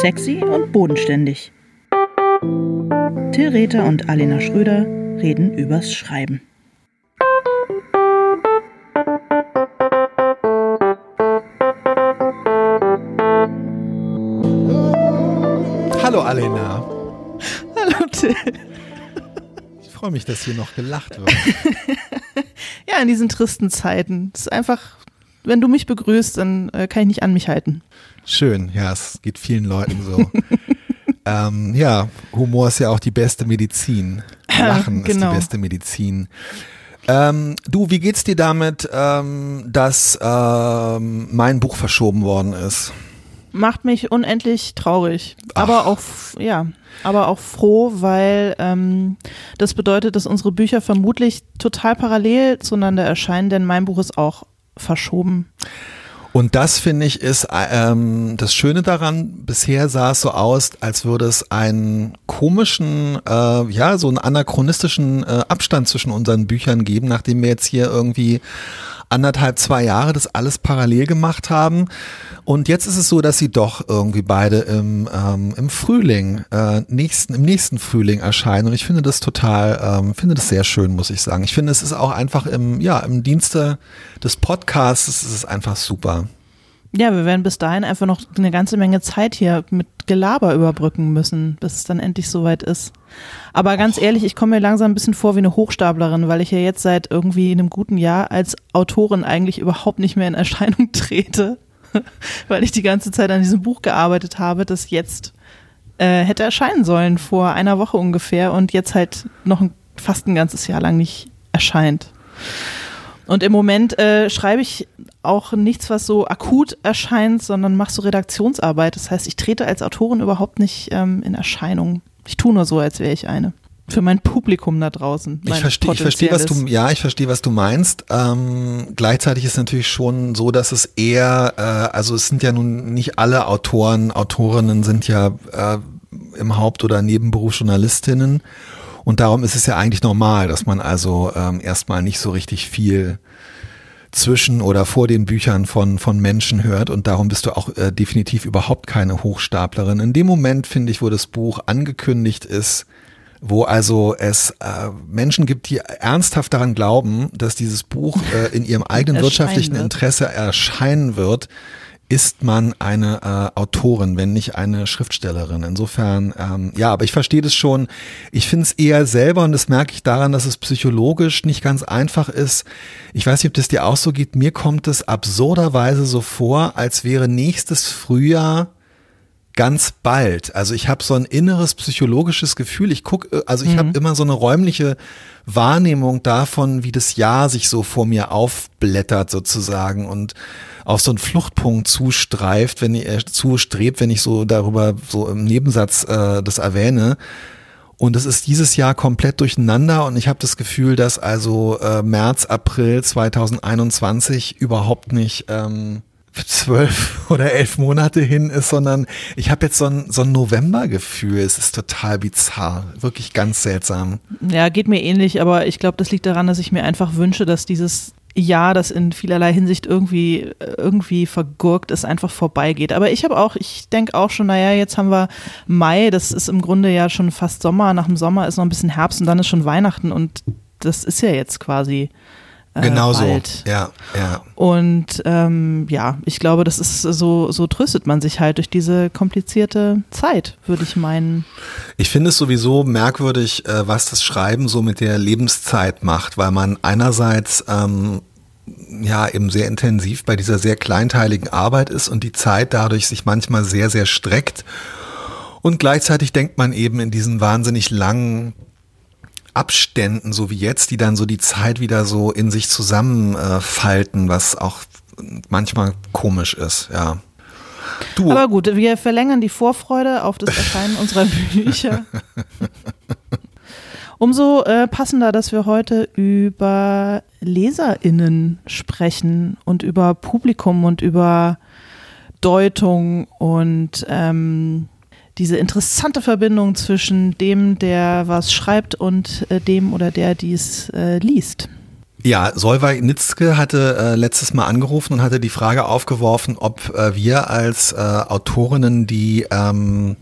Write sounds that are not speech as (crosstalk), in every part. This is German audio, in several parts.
Sexy und bodenständig. Till Rether und Alena Schröder reden übers Schreiben. Hallo Alena. Hallo Till. Ich freue mich, dass hier noch gelacht wird. (laughs) ja, in diesen tristen Zeiten. Es ist einfach, wenn du mich begrüßt, dann äh, kann ich nicht an mich halten. Schön, ja, es geht vielen Leuten so. (laughs) ähm, ja, Humor ist ja auch die beste Medizin. (laughs) Lachen genau. ist die genau. beste Medizin. Ähm, du, wie geht's dir damit, ähm, dass ähm, mein Buch verschoben worden ist? macht mich unendlich traurig. Ach. Aber auch, ja, aber auch froh, weil ähm, das bedeutet, dass unsere Bücher vermutlich total parallel zueinander erscheinen, denn mein Buch ist auch verschoben. Und das finde ich ist ähm, das Schöne daran. Bisher sah es so aus, als würde es einen komischen, äh, ja, so einen anachronistischen äh, Abstand zwischen unseren Büchern geben, nachdem wir jetzt hier irgendwie anderthalb, zwei Jahre das alles parallel gemacht haben. Und jetzt ist es so, dass sie doch irgendwie beide im, ähm, im Frühling, äh, nächsten, im nächsten Frühling erscheinen. Und ich finde das total, ähm, finde das sehr schön, muss ich sagen. Ich finde, es ist auch einfach im, ja, im Dienste des Podcasts, es ist einfach super. Ja, wir werden bis dahin einfach noch eine ganze Menge Zeit hier mit Gelaber überbrücken müssen, bis es dann endlich soweit ist. Aber ganz Och. ehrlich, ich komme mir langsam ein bisschen vor wie eine Hochstaplerin, weil ich ja jetzt seit irgendwie einem guten Jahr als Autorin eigentlich überhaupt nicht mehr in Erscheinung (laughs) trete, (laughs) weil ich die ganze Zeit an diesem Buch gearbeitet habe, das jetzt äh, hätte erscheinen sollen vor einer Woche ungefähr und jetzt halt noch ein, fast ein ganzes Jahr lang nicht erscheint. Und im Moment äh, schreibe ich auch nichts, was so akut erscheint, sondern mache so Redaktionsarbeit. Das heißt, ich trete als Autorin überhaupt nicht ähm, in Erscheinung. Ich tue nur so, als wäre ich eine. Für mein Publikum da draußen. Ich verstehe, ich verstehe, was du, ja, ich verstehe, was du meinst. Ähm, gleichzeitig ist natürlich schon so, dass es eher, äh, also es sind ja nun nicht alle Autoren, Autorinnen sind ja äh, im Haupt- oder Nebenberuf Journalistinnen. Und darum ist es ja eigentlich normal, dass man also ähm, erstmal nicht so richtig viel zwischen oder vor den Büchern von, von Menschen hört und darum bist du auch äh, definitiv überhaupt keine Hochstaplerin. In dem Moment, finde ich, wo das Buch angekündigt ist, wo also es äh, Menschen gibt, die ernsthaft daran glauben, dass dieses Buch äh, in ihrem (laughs) eigenen wirtschaftlichen wird. Interesse erscheinen wird, ist man eine äh, Autorin, wenn nicht eine Schriftstellerin. Insofern, ähm, ja, aber ich verstehe das schon. Ich finde es eher selber, und das merke ich daran, dass es psychologisch nicht ganz einfach ist. Ich weiß nicht, ob das dir auch so geht. Mir kommt es absurderweise so vor, als wäre nächstes Frühjahr ganz bald. Also ich habe so ein inneres psychologisches Gefühl. Ich gucke, also ich mhm. habe immer so eine räumliche Wahrnehmung davon, wie das Jahr sich so vor mir aufblättert sozusagen und auf so einen Fluchtpunkt zustreift, wenn ich äh, zustrebt, wenn ich so darüber so im Nebensatz äh, das erwähne. Und es ist dieses Jahr komplett durcheinander und ich habe das Gefühl, dass also äh, März, April 2021 überhaupt nicht ähm, zwölf (laughs) oder elf Monate hin ist, sondern ich habe jetzt so ein, so ein Novembergefühl. Es ist total bizarr, wirklich ganz seltsam. Ja, geht mir ähnlich, aber ich glaube, das liegt daran, dass ich mir einfach wünsche, dass dieses Jahr, das in vielerlei Hinsicht irgendwie, irgendwie vergurkt ist, einfach vorbeigeht. Aber ich habe auch, ich denke auch schon, naja, jetzt haben wir Mai, das ist im Grunde ja schon fast Sommer, nach dem Sommer ist noch ein bisschen Herbst und dann ist schon Weihnachten und das ist ja jetzt quasi äh, genau so. Ja, ja. Und ähm, ja, ich glaube, das ist so, so tröstet man sich halt durch diese komplizierte Zeit, würde ich meinen. Ich finde es sowieso merkwürdig, äh, was das Schreiben so mit der Lebenszeit macht, weil man einerseits ähm, ja eben sehr intensiv bei dieser sehr kleinteiligen Arbeit ist und die Zeit dadurch sich manchmal sehr, sehr streckt. Und gleichzeitig denkt man eben in diesen wahnsinnig langen Abständen, so wie jetzt, die dann so die Zeit wieder so in sich zusammenfalten, was auch manchmal komisch ist, ja. Du. Aber gut, wir verlängern die Vorfreude auf das Erscheinen (laughs) unserer Bücher. Umso äh, passender, dass wir heute über LeserInnen sprechen und über Publikum und über Deutung und ähm, diese interessante Verbindung zwischen dem, der was schreibt und äh, dem oder der dies äh, liest. Ja, Solveig Nitzke hatte äh, letztes Mal angerufen und hatte die Frage aufgeworfen, ob äh, wir als äh, Autorinnen die ähm,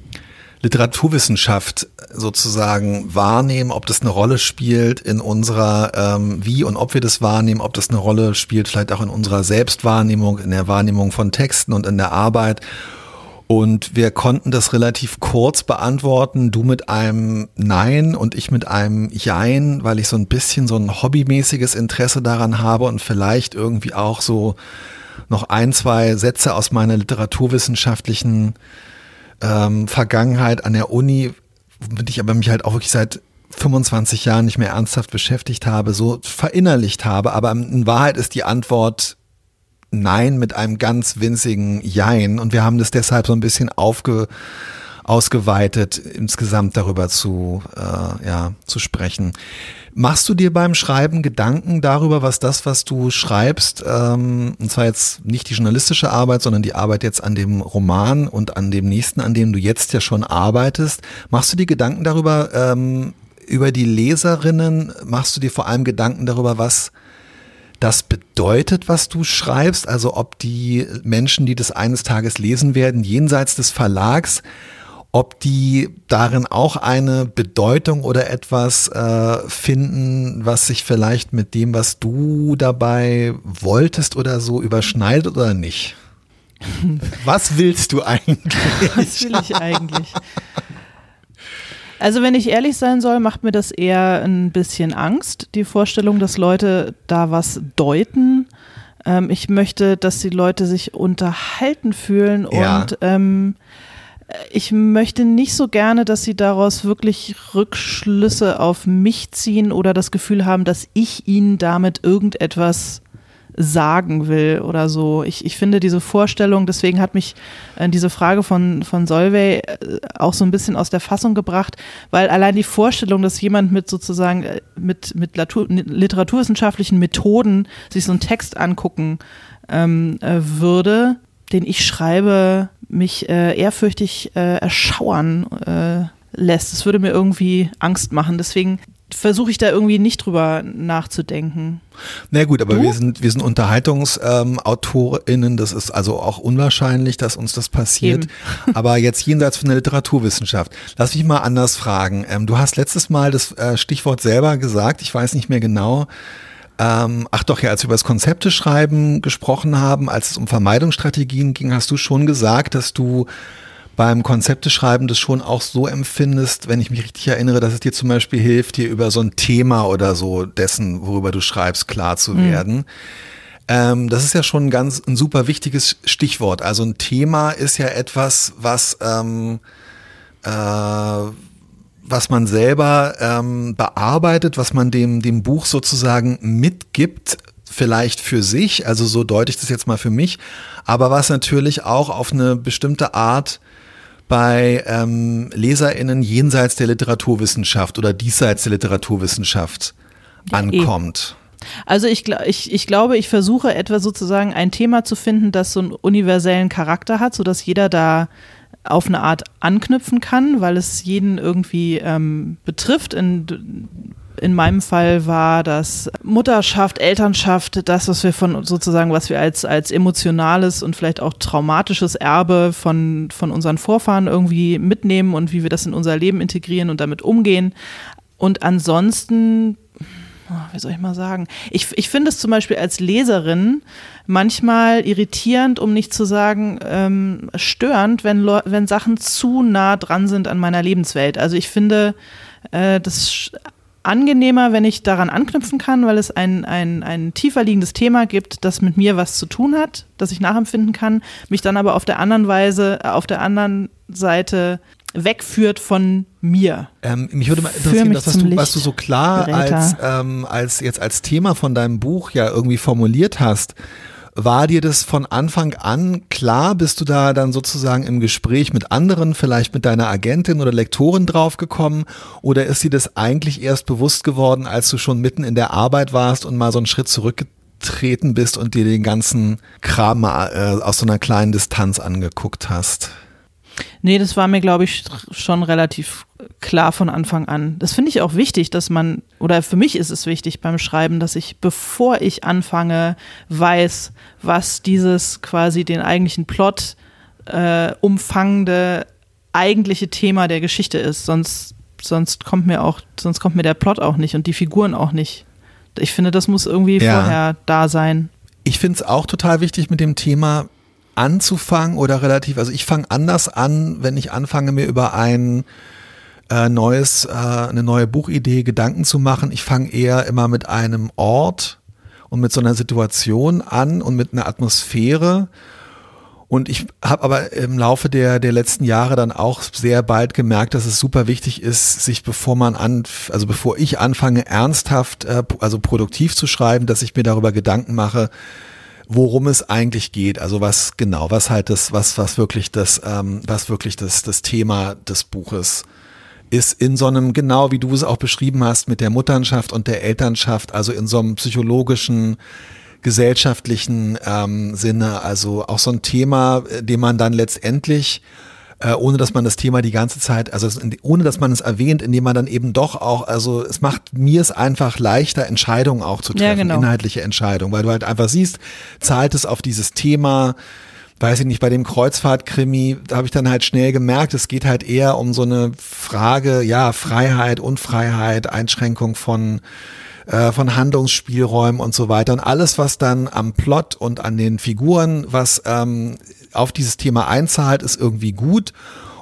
Literaturwissenschaft sozusagen wahrnehmen, ob das eine Rolle spielt in unserer, ähm, wie und ob wir das wahrnehmen, ob das eine Rolle spielt, vielleicht auch in unserer Selbstwahrnehmung, in der Wahrnehmung von Texten und in der Arbeit und wir konnten das relativ kurz beantworten. Du mit einem Nein und ich mit einem Jein, weil ich so ein bisschen so ein hobbymäßiges Interesse daran habe und vielleicht irgendwie auch so noch ein, zwei Sätze aus meiner literaturwissenschaftlichen ähm, Vergangenheit an der Uni, womit ich aber mich halt auch wirklich seit 25 Jahren nicht mehr ernsthaft beschäftigt habe, so verinnerlicht habe. Aber in Wahrheit ist die Antwort Nein mit einem ganz winzigen Jein. Und wir haben das deshalb so ein bisschen aufge, ausgeweitet, insgesamt darüber zu, äh, ja, zu sprechen. Machst du dir beim Schreiben Gedanken darüber, was das, was du schreibst, ähm, und zwar jetzt nicht die journalistische Arbeit, sondern die Arbeit jetzt an dem Roman und an dem nächsten, an dem du jetzt ja schon arbeitest, machst du dir Gedanken darüber, ähm, über die Leserinnen, machst du dir vor allem Gedanken darüber, was das bedeutet, was du schreibst, also ob die Menschen, die das eines Tages lesen werden, jenseits des Verlags, ob die darin auch eine Bedeutung oder etwas äh, finden, was sich vielleicht mit dem, was du dabei wolltest oder so überschneidet oder nicht. (laughs) Was willst du eigentlich? Was will ich eigentlich? Also wenn ich ehrlich sein soll, macht mir das eher ein bisschen Angst, die Vorstellung, dass Leute da was deuten. Ähm, ich möchte, dass die Leute sich unterhalten fühlen ja. und ähm, ich möchte nicht so gerne, dass sie daraus wirklich Rückschlüsse auf mich ziehen oder das Gefühl haben, dass ich ihnen damit irgendetwas sagen will oder so. Ich, ich finde diese Vorstellung, deswegen hat mich äh, diese Frage von, von Solvay äh, auch so ein bisschen aus der Fassung gebracht, weil allein die Vorstellung, dass jemand mit sozusagen äh, mit, mit literaturwissenschaftlichen Methoden sich so einen Text angucken ähm, äh, würde, den ich schreibe, mich äh, ehrfürchtig äh, erschauern lässt. Das würde mir irgendwie Angst machen. Deswegen versuche ich da irgendwie nicht drüber nachzudenken. Na gut, aber du? wir sind, wir sind UnterhaltungsautorInnen, ähm, das ist also auch unwahrscheinlich, dass uns das passiert. Eben. aber jetzt jenseits von der Literaturwissenschaft. Lass mich mal anders fragen. Ähm, du hast letztes Mal das äh, Stichwort selber gesagt, ich weiß nicht mehr genau. Ähm, ach doch, ja, als wir über das Konzepteschreiben gesprochen haben, als es um Vermeidungsstrategien ging, hast du schon gesagt, dass du beim Konzepteschreiben das schon auch so empfindest, wenn ich mich richtig erinnere, dass es dir zum Beispiel hilft, dir über so ein Thema oder so dessen, worüber du schreibst, klar zu mhm. werden. Ähm, das ist ja schon ein ganz ein super wichtiges Stichwort. Also ein Thema ist ja etwas, was ähm, äh, was man selber ähm, bearbeitet, was man dem dem Buch sozusagen mitgibt, vielleicht für sich, also so deute ich das jetzt mal für mich, aber was natürlich auch auf eine bestimmte Art bei ähm, LeserInnen jenseits der Literaturwissenschaft oder diesseits der Literaturwissenschaft ankommt. Also ich, ich, ich glaube, ich versuche etwa sozusagen ein Thema zu finden, das so einen universellen Charakter hat, sodass jeder da auf eine Art anknüpfen kann, weil es jeden irgendwie ähm, betrifft. In, in meinem Fall war das Mutterschaft, Elternschaft, das, was wir von sozusagen, was wir als, als emotionales und vielleicht auch traumatisches Erbe von, von unseren Vorfahren irgendwie mitnehmen und wie wir das in unser Leben integrieren und damit umgehen. Und ansonsten oh, wie soll ich mal sagen? Ich, ich finde es zum Beispiel als Leserin manchmal irritierend, um nicht zu sagen ähm, störend, wenn, wenn Sachen zu nah dran sind an meiner Lebenswelt. Also ich finde, äh, das angenehmer, wenn ich daran anknüpfen kann, weil es ein, ein, ein tiefer liegendes Thema gibt, das mit mir was zu tun hat, das ich nachempfinden kann, mich dann aber auf der anderen Weise, äh, auf der anderen Seite wegführt von mir. Ähm, mich würde mal interessieren, das, was du, was du so klar als, ähm, als jetzt als Thema von deinem Buch ja irgendwie formuliert hast. War dir das von Anfang an klar? Bist du da dann sozusagen im Gespräch mit anderen, vielleicht mit deiner Agentin oder Lektorin draufgekommen? Oder ist dir das eigentlich erst bewusst geworden, als du schon mitten in der Arbeit warst und mal so einen Schritt zurückgetreten bist und dir den ganzen Kram mal, äh, aus so einer kleinen Distanz angeguckt hast? Nee, das war mir, glaube ich, schon relativ klar von Anfang an. Das finde ich auch wichtig, dass man, oder für mich ist es wichtig beim Schreiben, dass ich, bevor ich anfange, weiß, was dieses quasi den eigentlichen Plot äh, umfangende eigentliche Thema der Geschichte ist. Sonst, sonst kommt mir auch, sonst kommt mir der Plot auch nicht und die Figuren auch nicht. Ich finde, das muss irgendwie ja. vorher da sein. Ich finde es auch total wichtig mit dem Thema anzufangen oder relativ, also ich fange anders an, wenn ich anfange, mir über ein äh, neues, äh, eine neue Buchidee Gedanken zu machen. Ich fange eher immer mit einem Ort und mit so einer Situation an und mit einer Atmosphäre und ich habe aber im Laufe der, der letzten Jahre dann auch sehr bald gemerkt, dass es super wichtig ist, sich bevor man an, also bevor ich anfange, ernsthaft, äh, also produktiv zu schreiben, dass ich mir darüber Gedanken mache, worum es eigentlich geht. Also was genau, was halt das, was, was wirklich das, ähm, was wirklich das, das Thema des Buches ist in so einem, genau wie du es auch beschrieben hast, mit der Mutterschaft und der Elternschaft, also in so einem psychologischen gesellschaftlichen ähm, Sinne. Also auch so ein Thema, äh, dem man dann letztendlich äh, ohne dass man das Thema die ganze Zeit, also ohne dass man es erwähnt, indem man dann eben doch auch, also es macht mir es einfach leichter, Entscheidungen auch zu treffen, ja, genau. inhaltliche Entscheidungen, weil du halt einfach siehst, zahlt es auf dieses Thema, weiß ich nicht, bei dem Kreuzfahrtkrimi, da habe ich dann halt schnell gemerkt, es geht halt eher um so eine Frage, ja, Freiheit, Unfreiheit, Einschränkung von äh, von Handlungsspielräumen und so weiter. Und alles, was dann am Plot und an den Figuren, was ähm, auf dieses Thema einzahlt, ist irgendwie gut.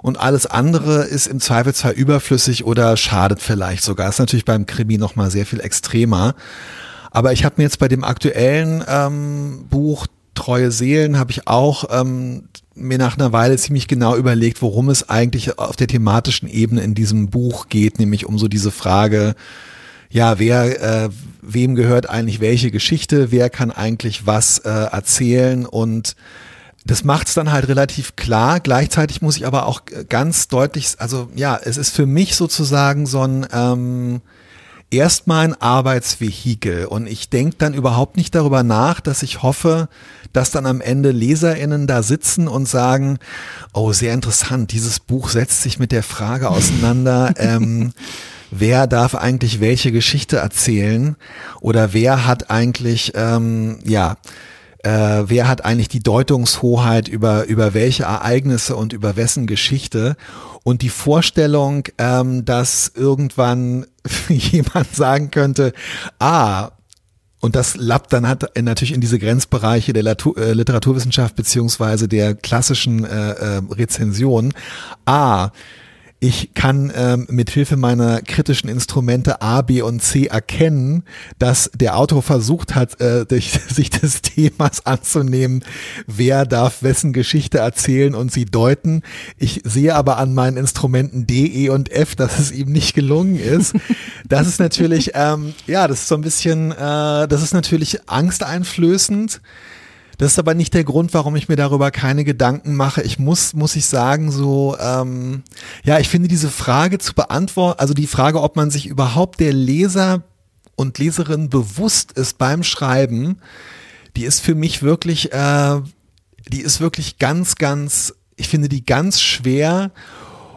Und alles andere ist im Zweifelsfall überflüssig oder schadet vielleicht sogar. Ist natürlich beim Krimi nochmal sehr viel extremer. Aber ich habe mir jetzt bei dem aktuellen ähm, Buch Treue Seelen habe ich auch ähm, mir nach einer Weile ziemlich genau überlegt, worum es eigentlich auf der thematischen Ebene in diesem Buch geht, nämlich um so diese Frage, ja, wer, äh, wem gehört eigentlich welche Geschichte, wer kann eigentlich was äh, erzählen und das macht es dann halt relativ klar. Gleichzeitig muss ich aber auch ganz deutlich, also ja, es ist für mich sozusagen so ein ähm, erstmal ein Arbeitsvehikel und ich denke dann überhaupt nicht darüber nach, dass ich hoffe, dass dann am Ende LeserInnen da sitzen und sagen, oh, sehr interessant, dieses Buch setzt sich mit der Frage auseinander. (laughs) ähm, wer darf eigentlich welche Geschichte erzählen oder wer hat eigentlich, ähm, ja, äh, wer hat eigentlich die Deutungshoheit über, über welche Ereignisse und über wessen Geschichte. Und die Vorstellung, ähm, dass irgendwann (laughs) jemand sagen könnte, ah, und das lappt dann hat natürlich in diese Grenzbereiche der äh, Literaturwissenschaft beziehungsweise der klassischen äh, äh, Rezension. Ah, ich kann ähm, mit Hilfe meiner kritischen Instrumente A, B und C erkennen, dass der Autor versucht hat, äh, (laughs) sich des Themas anzunehmen, wer darf wessen Geschichte erzählen und sie deuten. Ich sehe aber an meinen Instrumenten D, E und F, dass es ihm nicht gelungen ist. Das ist natürlich, ähm, ja, das ist so ein bisschen, äh, das ist natürlich angsteinflößend. Das ist aber nicht der Grund, warum ich mir darüber keine Gedanken mache. Ich muss, muss ich sagen, so, ähm, ja, ich finde diese Frage zu beantworten, also die Frage, ob man sich überhaupt der Leser und Leserin bewusst ist beim Schreiben, die ist für mich wirklich, äh, die ist wirklich ganz, ganz, ich finde die ganz schwer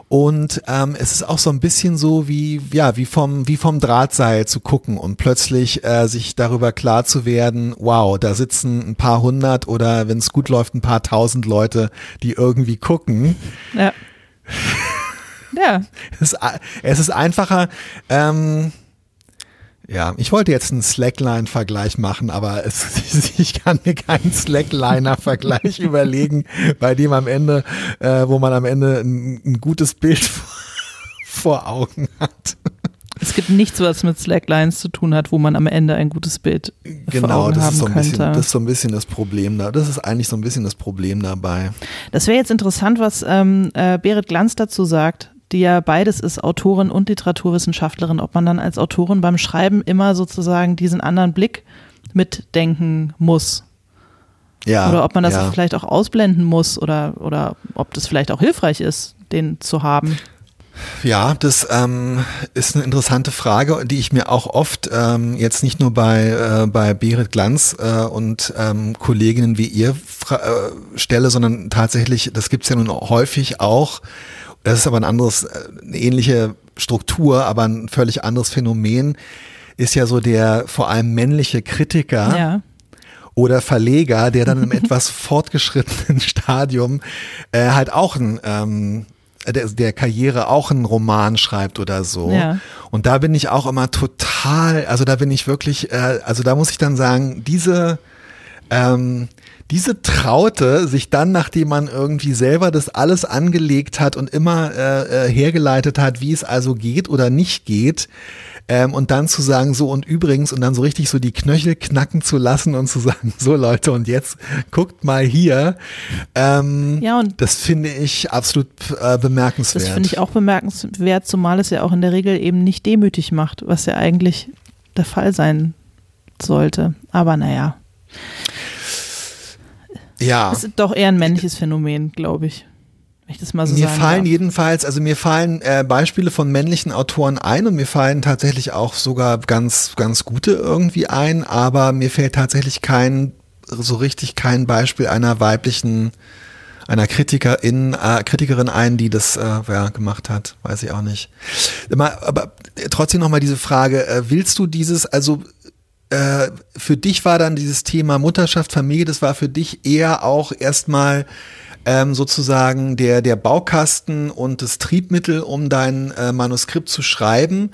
und ähm, es ist auch so ein bisschen so wie, ja, wie vom, wie vom Drahtseil zu gucken und plötzlich äh, sich darüber klar zu werden, wow, da sitzen ein paar hundert oder wenn es gut läuft, ein paar tausend Leute, die irgendwie gucken. Ja. (laughs) ja. Es, es ist einfacher, ähm, ja, ich wollte jetzt einen Slackline-Vergleich machen, aber es, (laughs) ich kann mir keinen Slackliner-Vergleich (laughs) überlegen, bei dem am Ende, äh, wo man am Ende ein, ein gutes Bild (laughs) vor, Augen hat. Es gibt nichts, was mit Slacklines zu tun hat, wo man am Ende ein gutes Bild genau, vor Augen das haben ist so ein könnte. Bisschen, das ist so ein bisschen das Problem da. Das ist eigentlich so ein bisschen das Problem dabei. Das wäre jetzt interessant, was ähm, äh, Berit Glanz dazu sagt, die ja beides ist, Autorin und Literaturwissenschaftlerin, ob man dann als Autorin beim Schreiben immer sozusagen diesen anderen Blick mitdenken muss. Ja, oder ob man das ja. vielleicht auch ausblenden muss oder, oder ob das vielleicht auch hilfreich ist, den zu haben. Ja, das ähm, ist eine interessante Frage, die ich mir auch oft ähm, jetzt nicht nur bei, äh, bei Berit Glanz äh, und ähm, Kolleginnen wie ihr äh, stelle, sondern tatsächlich, das gibt es ja nun häufig auch das ist aber ein anderes, äh, eine ähnliche Struktur, aber ein völlig anderes Phänomen, ist ja so der vor allem männliche Kritiker. Ja oder Verleger, der dann im (laughs) etwas fortgeschrittenen Stadium äh, halt auch ein ähm, der, der Karriere auch einen Roman schreibt oder so. Ja. Und da bin ich auch immer total, also da bin ich wirklich, äh, also da muss ich dann sagen, diese ähm, diese Traute, sich dann, nachdem man irgendwie selber das alles angelegt hat und immer äh, äh, hergeleitet hat, wie es also geht oder nicht geht, ähm, und dann zu sagen, so und übrigens, und dann so richtig so die Knöchel knacken zu lassen und zu (laughs) sagen, so Leute, und jetzt guckt mal hier. Ähm, ja, und das finde ich absolut äh, bemerkenswert. Das finde ich auch bemerkenswert, zumal es ja auch in der Regel eben nicht demütig macht, was ja eigentlich der Fall sein sollte. Aber naja. Ja. Das ist doch eher ein männliches Phänomen, glaube ich. Wenn ich das mal so mir fallen darf. jedenfalls, also mir fallen äh, Beispiele von männlichen Autoren ein und mir fallen tatsächlich auch sogar ganz, ganz gute irgendwie ein, aber mir fällt tatsächlich kein, so richtig kein Beispiel einer weiblichen, einer Kritikerin, äh, Kritikerin ein, die das äh, ja, gemacht hat, weiß ich auch nicht. Aber, aber trotzdem nochmal diese Frage, äh, willst du dieses, also äh, für dich war dann dieses Thema Mutterschaft, Familie, das war für dich eher auch erstmal ähm, sozusagen der, der Baukasten und das Triebmittel, um dein äh, Manuskript zu schreiben?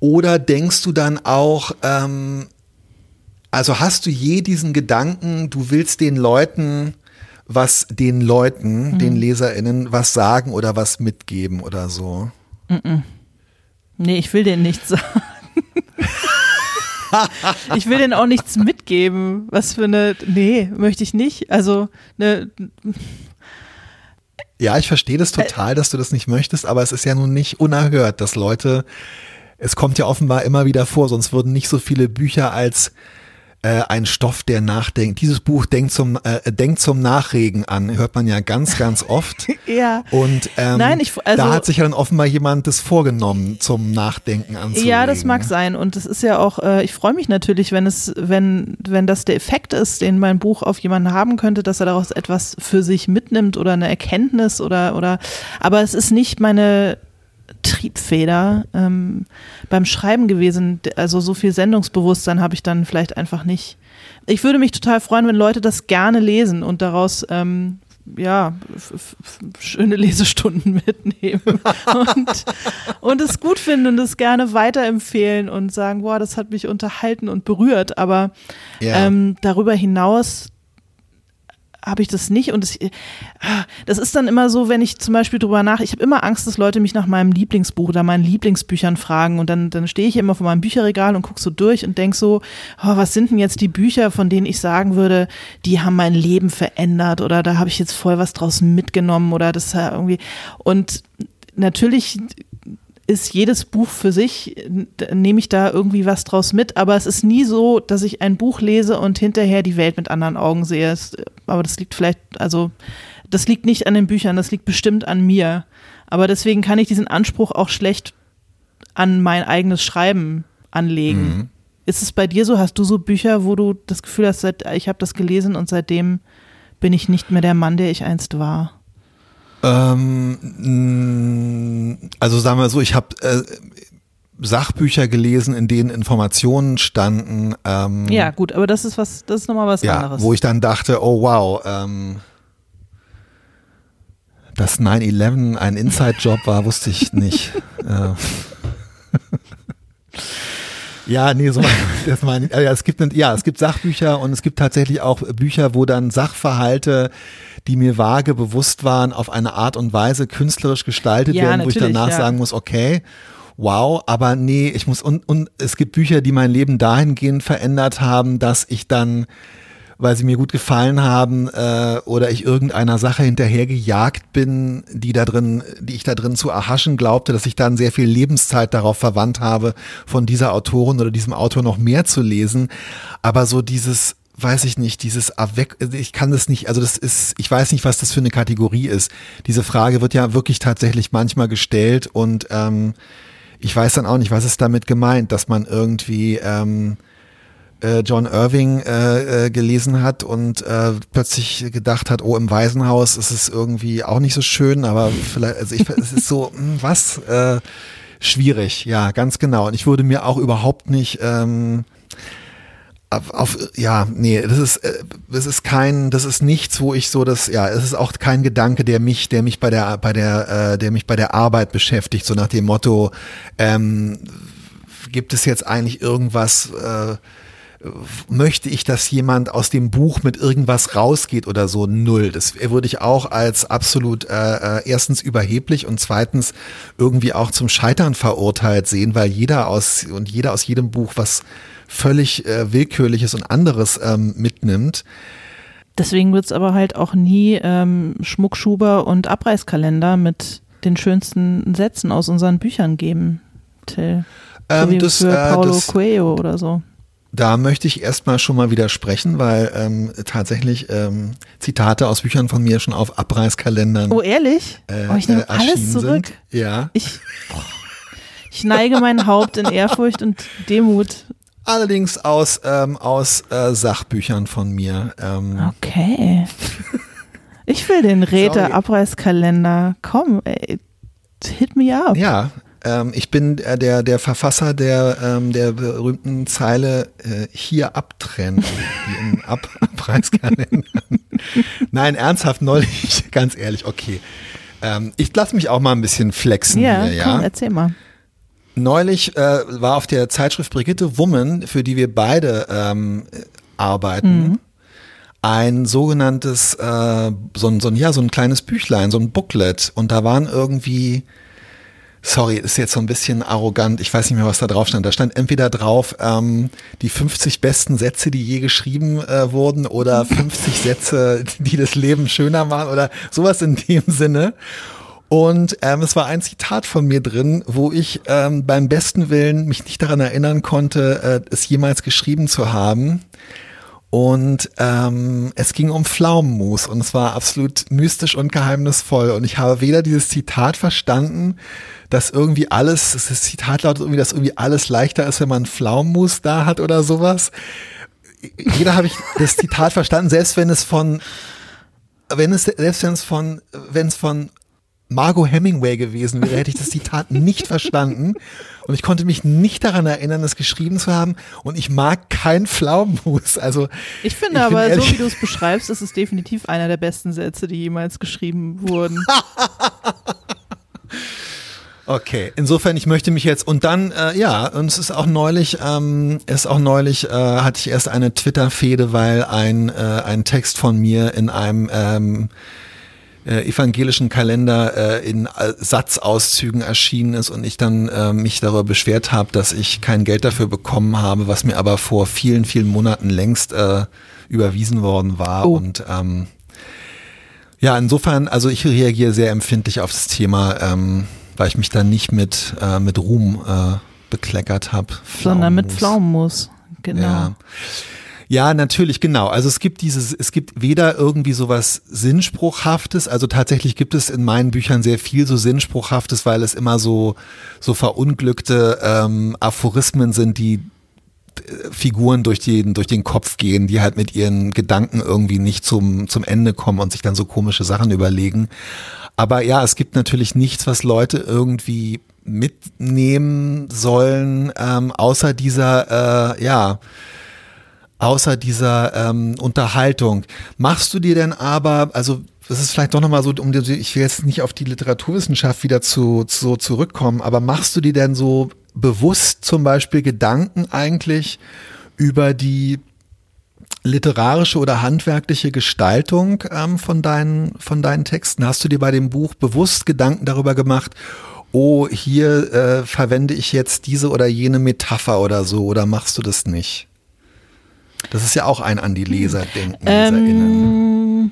Oder denkst du dann auch, ähm, also hast du je diesen Gedanken, du willst den Leuten was den Leuten, mhm. den LeserInnen, was sagen oder was mitgeben oder so? Mhm. Nee, ich will denen nichts sagen. (laughs) (laughs) ich will denen auch nichts mitgeben. Was für eine. Nee, möchte ich nicht. Also, eine. Ja, ich verstehe das total, dass du das nicht möchtest, aber es ist ja nun nicht unerhört, dass Leute, es kommt ja offenbar immer wieder vor, sonst würden nicht so viele Bücher als äh, ein Stoff, der nachdenkt. Dieses Buch denkt zum, äh, denkt zum Nachregen an, hört man ja ganz, ganz oft. (laughs) ja. Und ähm, Nein, ich, also, da hat sich ja dann offenbar jemand das vorgenommen, zum Nachdenken anzuregen. Ja, das mag sein. Und es ist ja auch, äh, ich freue mich natürlich, wenn es, wenn, wenn das der Effekt ist, den mein Buch auf jemanden haben könnte, dass er daraus etwas für sich mitnimmt oder eine Erkenntnis oder, oder, aber es ist nicht meine Triebfeder ähm, beim Schreiben gewesen. Also so viel Sendungsbewusstsein habe ich dann vielleicht einfach nicht. Ich würde mich total freuen, wenn Leute das gerne lesen und daraus ähm, ja, schöne Lesestunden (laughs) mitnehmen und, und es gut finden und es gerne weiterempfehlen und sagen, boah, das hat mich unterhalten und berührt. Aber ja. ähm, darüber hinaus habe ich das nicht. Und das, das ist dann immer so, wenn ich zum Beispiel drüber nach, ich habe immer Angst, dass Leute mich nach meinem Lieblingsbuch oder meinen Lieblingsbüchern fragen. Und dann, dann stehe ich immer vor meinem Bücherregal und gucke so durch und denke so, oh, was sind denn jetzt die Bücher, von denen ich sagen würde, die haben mein Leben verändert oder da habe ich jetzt voll was draus mitgenommen oder das irgendwie. Und natürlich ist jedes Buch für sich, nehme ich da irgendwie was draus mit, aber es ist nie so, dass ich ein Buch lese und hinterher die Welt mit anderen Augen sehe. Es, aber das liegt vielleicht, also das liegt nicht an den Büchern, das liegt bestimmt an mir. Aber deswegen kann ich diesen Anspruch auch schlecht an mein eigenes Schreiben anlegen. Mhm. Ist es bei dir so? Hast du so Bücher, wo du das Gefühl hast, seit, ich habe das gelesen und seitdem bin ich nicht mehr der Mann, der ich einst war? Ähm, also sagen wir so, ich habe äh, Sachbücher gelesen, in denen Informationen standen. Ähm, ja, gut, aber das ist was, das ist nochmal was ja, anderes. Wo ich dann dachte, oh wow, ähm, dass 9-11 ein Inside-Job war, wusste ich nicht. (laughs) Äh. Ja, nee, so das meine ich. Ja, es gibt ja, es gibt Sachbücher und es gibt tatsächlich auch Bücher, wo dann Sachverhalte die mir vage bewusst waren, auf eine Art und Weise künstlerisch gestaltet ja, werden, wo ich danach ja. sagen muss, okay, wow, aber nee, ich muss, und, und es gibt Bücher, die mein Leben dahingehend verändert haben, dass ich dann weil sie mir gut gefallen haben äh, oder ich irgendeiner Sache hinterhergejagt bin, die da drin, die ich da drin zu erhaschen glaubte, dass ich dann sehr viel Lebenszeit darauf verwandt habe, von dieser Autorin oder diesem Autor noch mehr zu lesen. Aber so dieses weiß ich nicht, dieses Avec, ich kann das nicht, also das ist, ich weiß nicht, was das für eine Kategorie ist. Diese Frage wird ja wirklich tatsächlich manchmal gestellt und ähm, ich weiß dann auch nicht, was ist damit gemeint, dass man irgendwie ähm, äh, John Irving äh, äh, gelesen hat und äh, plötzlich gedacht hat, oh, im Waisenhaus ist es irgendwie auch nicht so schön, aber vielleicht, also ich, es ist so, (laughs) hm, was? Äh, Schwierig, ja, ganz genau. Und ich würde mir auch überhaupt nicht ähm, auf, ja, nee, das ist, äh, das ist kein, das ist nichts, wo ich so das, ja, es ist auch kein Gedanke, der mich, der mich bei der, bei der, äh, der mich bei der Arbeit beschäftigt, so nach dem Motto, ähm, gibt es jetzt eigentlich irgendwas, äh, möchte ich, dass jemand aus dem Buch mit irgendwas rausgeht oder so? Null. Das würde ich auch als absolut äh, äh, erstens überheblich und zweitens irgendwie auch zum Scheitern verurteilt sehen, weil jeder aus und jeder aus jedem Buch was völlig äh, willkürliches und anderes ähm, mitnimmt. Deswegen wird es aber halt auch nie ähm, Schmuckschuber und Abreißkalender mit den schönsten Sätzen aus unseren Büchern geben, Till. So ähm, wie das, für äh, Paulo das, Coelho oder so. Da möchte ich erstmal schon mal widersprechen, weil ähm, tatsächlich ähm, Zitate aus Büchern von mir schon auf Abreißkalendern. Oh, ehrlich? Äh, oh, ich nehme äh, alles zurück. Sind. Ja. Ich, ich neige mein Haupt in Ehrfurcht und Demut. Allerdings aus, ähm, aus äh, Sachbüchern von mir. Ähm. Okay. Ich will den (laughs) Räte-Abreißkalender. Komm, ey, hit me up. Ja, ähm, ich bin äh, der, der Verfasser der, ähm, der berühmten Zeile äh, hier abtrennen, (laughs) die im Ab Abreißkalender. Nein, ernsthaft neulich, (laughs) ganz ehrlich, okay. Ähm, ich lasse mich auch mal ein bisschen flexen ja, hier, ja. Komm, erzähl mal. Neulich äh, war auf der Zeitschrift Brigitte Woman, für die wir beide ähm, arbeiten, mhm. ein sogenanntes, äh, so, ein, so, ein, ja, so ein kleines Büchlein, so ein Booklet. Und da waren irgendwie sorry, ist jetzt so ein bisschen arrogant, ich weiß nicht mehr, was da drauf stand. Da stand entweder drauf ähm, die 50 besten Sätze, die je geschrieben äh, wurden oder (laughs) 50 Sätze, die das Leben schöner machen oder sowas in dem Sinne. Und ähm, es war ein Zitat von mir drin, wo ich ähm, beim besten Willen mich nicht daran erinnern konnte, äh, es jemals geschrieben zu haben. Und ähm, es ging um Pflaumenmus und es war absolut mystisch und geheimnisvoll. Und ich habe weder dieses Zitat verstanden, dass irgendwie alles, das Zitat lautet irgendwie, dass irgendwie alles leichter ist, wenn man Pflaumenmus da hat oder sowas. Jeder habe ich das Zitat verstanden, selbst wenn es von, wenn es, selbst wenn es von, wenn es von Margot Hemingway gewesen wäre, hätte ich das Zitat nicht verstanden. Und ich konnte mich nicht daran erinnern, es geschrieben zu haben. Und ich mag kein Pflaumenmus. Also ich finde ich aber, so wie du es beschreibst, ist es definitiv einer der besten Sätze, die jemals geschrieben wurden. (laughs) Okay, insofern, ich möchte mich jetzt und dann, äh, ja, und es ist auch neulich, ähm, ist auch neulich, äh, hatte ich erst eine Twitter-Fehde, weil ein, äh, ein Text von mir in einem ähm, äh, evangelischen Kalender äh, in Satzauszügen erschienen ist und ich dann äh, mich darüber beschwert habe, dass ich kein Geld dafür bekommen habe, was mir aber vor vielen, vielen Monaten längst äh, überwiesen worden war. Oh. Und ähm, ja, insofern, also ich reagiere sehr empfindlich auf das Thema. Ähm, weil ich mich dann nicht mit, äh, mit Ruhm äh, bekleckert habe. Sondern mit Pflaumenmus, genau. Ja. Ja, natürlich, genau. Also es gibt dieses, es gibt weder irgendwie sowas Sinnspruchhaftes, also tatsächlich gibt es in meinen Büchern sehr viel so Sinnspruchhaftes, weil es immer so, so verunglückte ähm, Aphorismen sind, die äh, Figuren durch den, durch den Kopf gehen, die halt mit ihren Gedanken irgendwie nicht zum, zum Ende kommen und sich dann so komische Sachen überlegen. Aber ja, es gibt natürlich nichts, was Leute irgendwie mitnehmen sollen, ähm, außer dieser, äh, ja, außer dieser ähm, Unterhaltung. Machst du dir denn aber, also das ist vielleicht doch nochmal so, um ich will jetzt nicht auf die Literaturwissenschaft wieder zu, so zurückkommen, aber machst du dir denn so bewusst zum Beispiel Gedanken eigentlich über die literarische oder handwerkliche Gestaltung ähm, von, deinen, von deinen Texten? Hast du dir bei dem Buch bewusst Gedanken darüber gemacht, oh, hier äh, verwende ich jetzt diese oder jene Metapher oder so, oder machst du das nicht? Das ist ja auch ein an die Leser denken, ähm,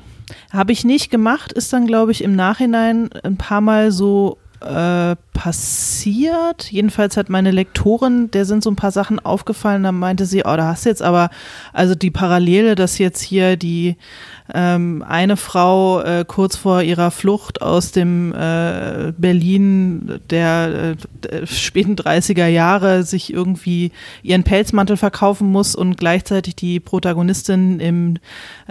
Habe ich nicht gemacht, ist dann, glaube ich, im Nachhinein ein paar Mal so äh, passiert. Jedenfalls hat meine Lektorin, der sind so ein paar Sachen aufgefallen, da meinte sie, oh, da hast du jetzt aber, also die Parallele, dass jetzt hier die ähm, eine Frau äh, kurz vor ihrer Flucht aus dem äh, Berlin der äh, späten 30er Jahre sich irgendwie ihren Pelzmantel verkaufen muss und gleichzeitig die Protagonistin im,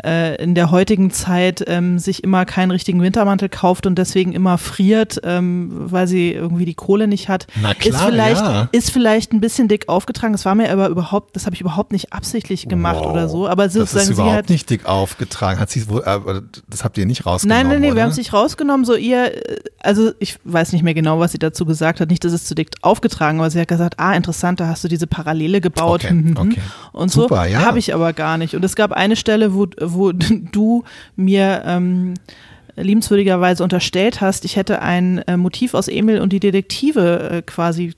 äh, in der heutigen Zeit ähm, sich immer keinen richtigen Wintermantel kauft und deswegen immer friert, ähm, weil sie irgendwie die Kohle nicht hat. Na klar, ist vielleicht, ja. ist vielleicht ein bisschen dick aufgetragen. Das war mir aber überhaupt, das habe ich überhaupt nicht absichtlich gemacht Wow. oder so. Aber Das sozusagen ist sie überhaupt hat. nicht dick aufgetragen. Hat sie äh, das habt ihr nicht rausgenommen, Nein, nein, oder? wir haben es nicht rausgenommen. So ihr, äh, also ich weiß nicht mehr genau, was sie dazu gesagt hat. Nicht, dass es zu dick aufgetragen aber Sie hat gesagt, ah, interessant, da hast du diese Parallele gebaut. Okay, Mhm. okay. Und Super, so ja. habe ich aber gar nicht. Und es gab eine Stelle, wo, wo (laughs) du mir ähm, liebenswürdigerweise unterstellt hast, ich hätte ein äh, Motiv aus Emil und die Detektive äh, quasi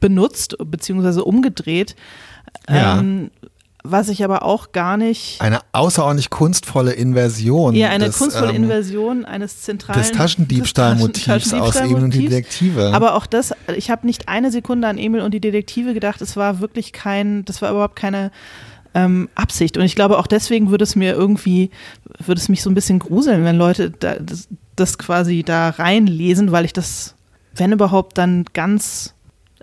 benutzt, beziehungsweise umgedreht. Ja. Ähm, was ich aber auch gar nicht. Eine außerordentlich kunstvolle Inversion. Ja, eine des, kunstvolle ähm, Inversion eines zentralen des Taschendiebstahlmotivs aus Emil und die Detektive. Aber auch das, ich habe nicht eine Sekunde an Emil und die Detektive gedacht. Es war wirklich kein, das war überhaupt keine ähm, Absicht. Und ich glaube, auch deswegen würde es mir irgendwie, würde es mich so ein bisschen gruseln, wenn Leute da, das, das quasi da reinlesen, weil ich das, wenn überhaupt, dann ganz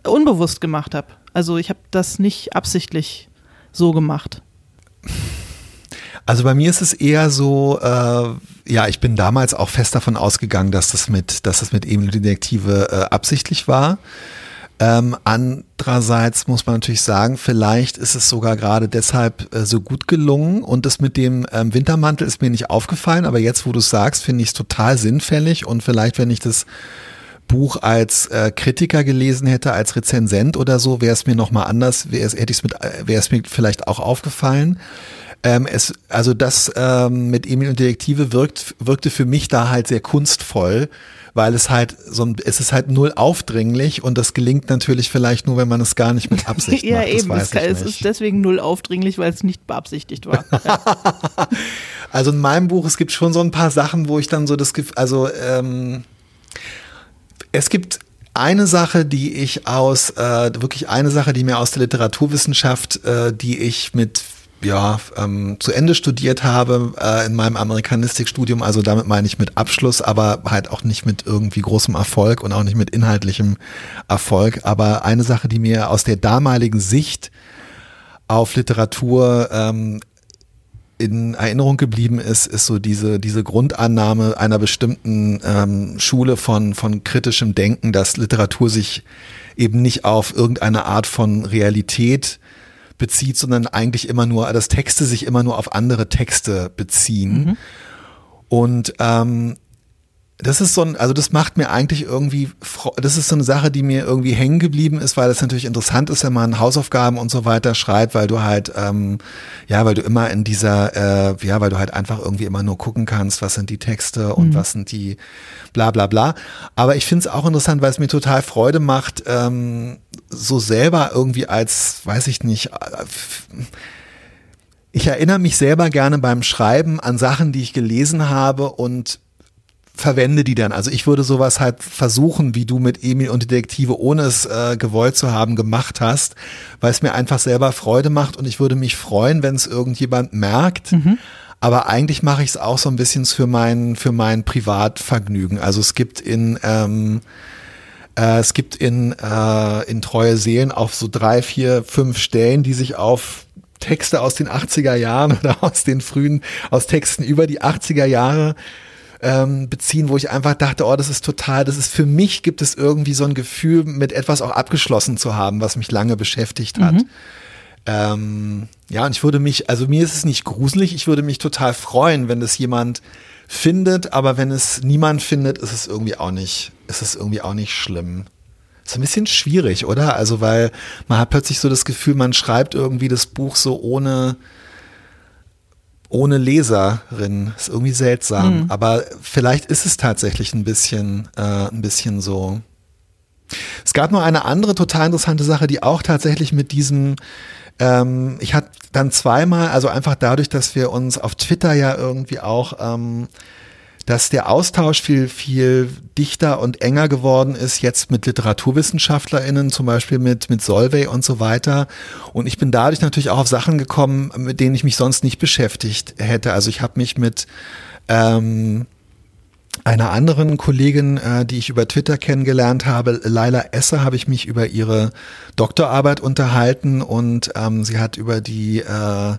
unbewusst gemacht habe. Also ich habe das nicht absichtlich so gemacht. Also bei mir ist es eher so, äh, ja, ich bin damals auch fest davon ausgegangen, dass das mit, dass das mit Emil und die Detektive äh, absichtlich war. Ähm, andererseits muss man natürlich sagen, vielleicht ist es sogar gerade deshalb äh, so gut gelungen und das mit dem ähm, Wintermantel ist mir nicht aufgefallen, aber jetzt, wo du es sagst, finde ich es total sinnfällig und vielleicht, wenn ich das Buch als äh, Kritiker gelesen hätte, als Rezensent oder so, wäre es mir nochmal anders, wäre es, mit, äh, wäre es mir vielleicht auch aufgefallen. Ähm, es, also das ähm, mit Emil und Detektive wirkt, wirkte für mich da halt sehr kunstvoll, weil es halt so ein, es ist halt null aufdringlich und das gelingt natürlich vielleicht nur, wenn man es gar nicht mit (laughs) Absicht ja, macht. Das eben. Es, es ist deswegen null aufdringlich, weil es nicht beabsichtigt war. (laughs) Also in meinem Buch, es gibt schon so ein paar Sachen, wo ich dann so das Gefühl, also ähm, es gibt eine Sache, die ich aus, äh, wirklich eine Sache, die mir aus der Literaturwissenschaft, äh, die ich mit ja, ähm, zu Ende studiert habe äh, in meinem Amerikanistikstudium, also damit meine ich mit Abschluss, aber halt auch nicht mit irgendwie großem Erfolg und auch nicht mit inhaltlichem Erfolg. Aber eine Sache, die mir aus der damaligen Sicht auf Literatur ähm, in Erinnerung geblieben ist, ist so diese, diese Grundannahme einer bestimmten ähm, Schule von, von kritischem Denken, dass Literatur sich eben nicht auf irgendeine Art von Realität bezieht, sondern eigentlich immer nur, dass Texte sich immer nur auf andere Texte beziehen. Und ähm, das ist so ein, also das macht mir eigentlich irgendwie, das ist so eine Sache, die mir irgendwie hängen geblieben ist, weil das natürlich interessant ist, wenn man Hausaufgaben und so weiter schreibt, weil du halt, ähm, ja, weil du immer in dieser, äh, ja, weil du halt einfach irgendwie immer nur gucken kannst, was sind die Texte und was sind die bla bla bla. Aber ich finde es auch interessant, weil es mir total Freude macht, ähm, so selber irgendwie als, weiß ich nicht, äh, ich erinnere mich selber gerne beim Schreiben an Sachen, die ich gelesen habe und verwende die dann. Also ich würde sowas halt versuchen, wie du mit Emil und Detektive, ohne es äh, gewollt zu haben, gemacht hast, weil es mir einfach selber Freude macht und ich würde mich freuen, wenn es irgendjemand merkt. Aber eigentlich mache ich es auch so ein bisschen für mein, für mein Privatvergnügen. Also es gibt in, ähm, äh, es gibt in, äh, in Treue Seelen auch so drei, vier, fünf Stellen, die sich auf Texte aus den 80er Jahren (laughs) oder aus den frühen, aus Texten über die 80er Jahre ähm, beziehen, wo ich einfach dachte, oh, das ist total, das ist für mich gibt es irgendwie so ein Gefühl, mit etwas auch abgeschlossen zu haben, was mich lange beschäftigt hat. Ähm, ja, und ich würde mich, also mir ist es nicht gruselig, ich würde mich total freuen, wenn das jemand findet, aber wenn es niemand findet, ist es irgendwie auch nicht, ist es irgendwie auch nicht schlimm. Ist ein bisschen schwierig, oder? Also, weil man hat plötzlich so das Gefühl, man schreibt irgendwie das Buch so ohne, ohne Leserin. Ist irgendwie seltsam. Aber vielleicht ist es tatsächlich ein bisschen, äh, ein bisschen so. Es gab noch eine andere total interessante Sache, die auch tatsächlich mit diesem, ähm, ich hatte dann zweimal, also einfach dadurch, dass wir uns auf Twitter ja irgendwie auch, ähm, dass der Austausch viel, viel dichter und enger geworden ist, jetzt mit LiteraturwissenschaftlerInnen, zum Beispiel mit, mit Solvay und so weiter. Und ich bin dadurch natürlich auch auf Sachen gekommen, mit denen ich mich sonst nicht beschäftigt hätte. Also ich habe mich mit ähm, einer anderen Kollegin, äh, die ich über Twitter kennengelernt habe, Laila Esser, habe ich mich über ihre Doktorarbeit unterhalten und ähm, sie hat über die äh,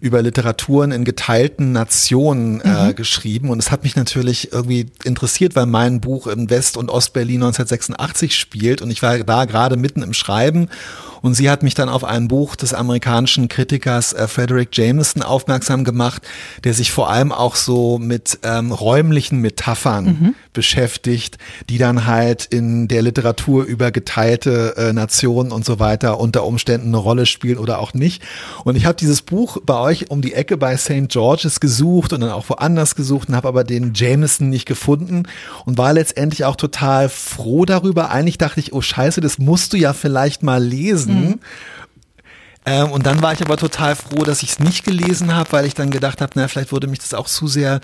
über Literaturen in geteilten Nationen äh, mhm. geschrieben. Und es hat mich natürlich irgendwie interessiert, weil mein Buch im West- und Ostberlin 1986 spielt. Und ich war da gerade mitten im Schreiben und sie hat mich dann auf ein Buch des amerikanischen Kritikers äh, Frederick Jameson aufmerksam gemacht, der sich vor allem auch so mit ähm, räumlichen Metaphern mhm. beschäftigt, die dann halt in der Literatur über geteilte äh, Nationen und so weiter unter Umständen eine Rolle spielen oder auch nicht. Und ich habe dieses Buch bei euch um die Ecke bei St. George's gesucht und dann auch woanders gesucht und habe aber den Jameson nicht gefunden und war letztendlich auch total froh darüber. Eigentlich dachte ich, oh scheiße, das musst du ja vielleicht mal lesen lesen. Ähm, und dann war ich aber total froh, dass ich es nicht gelesen habe, weil ich dann gedacht habe, na, vielleicht würde mich das auch zu sehr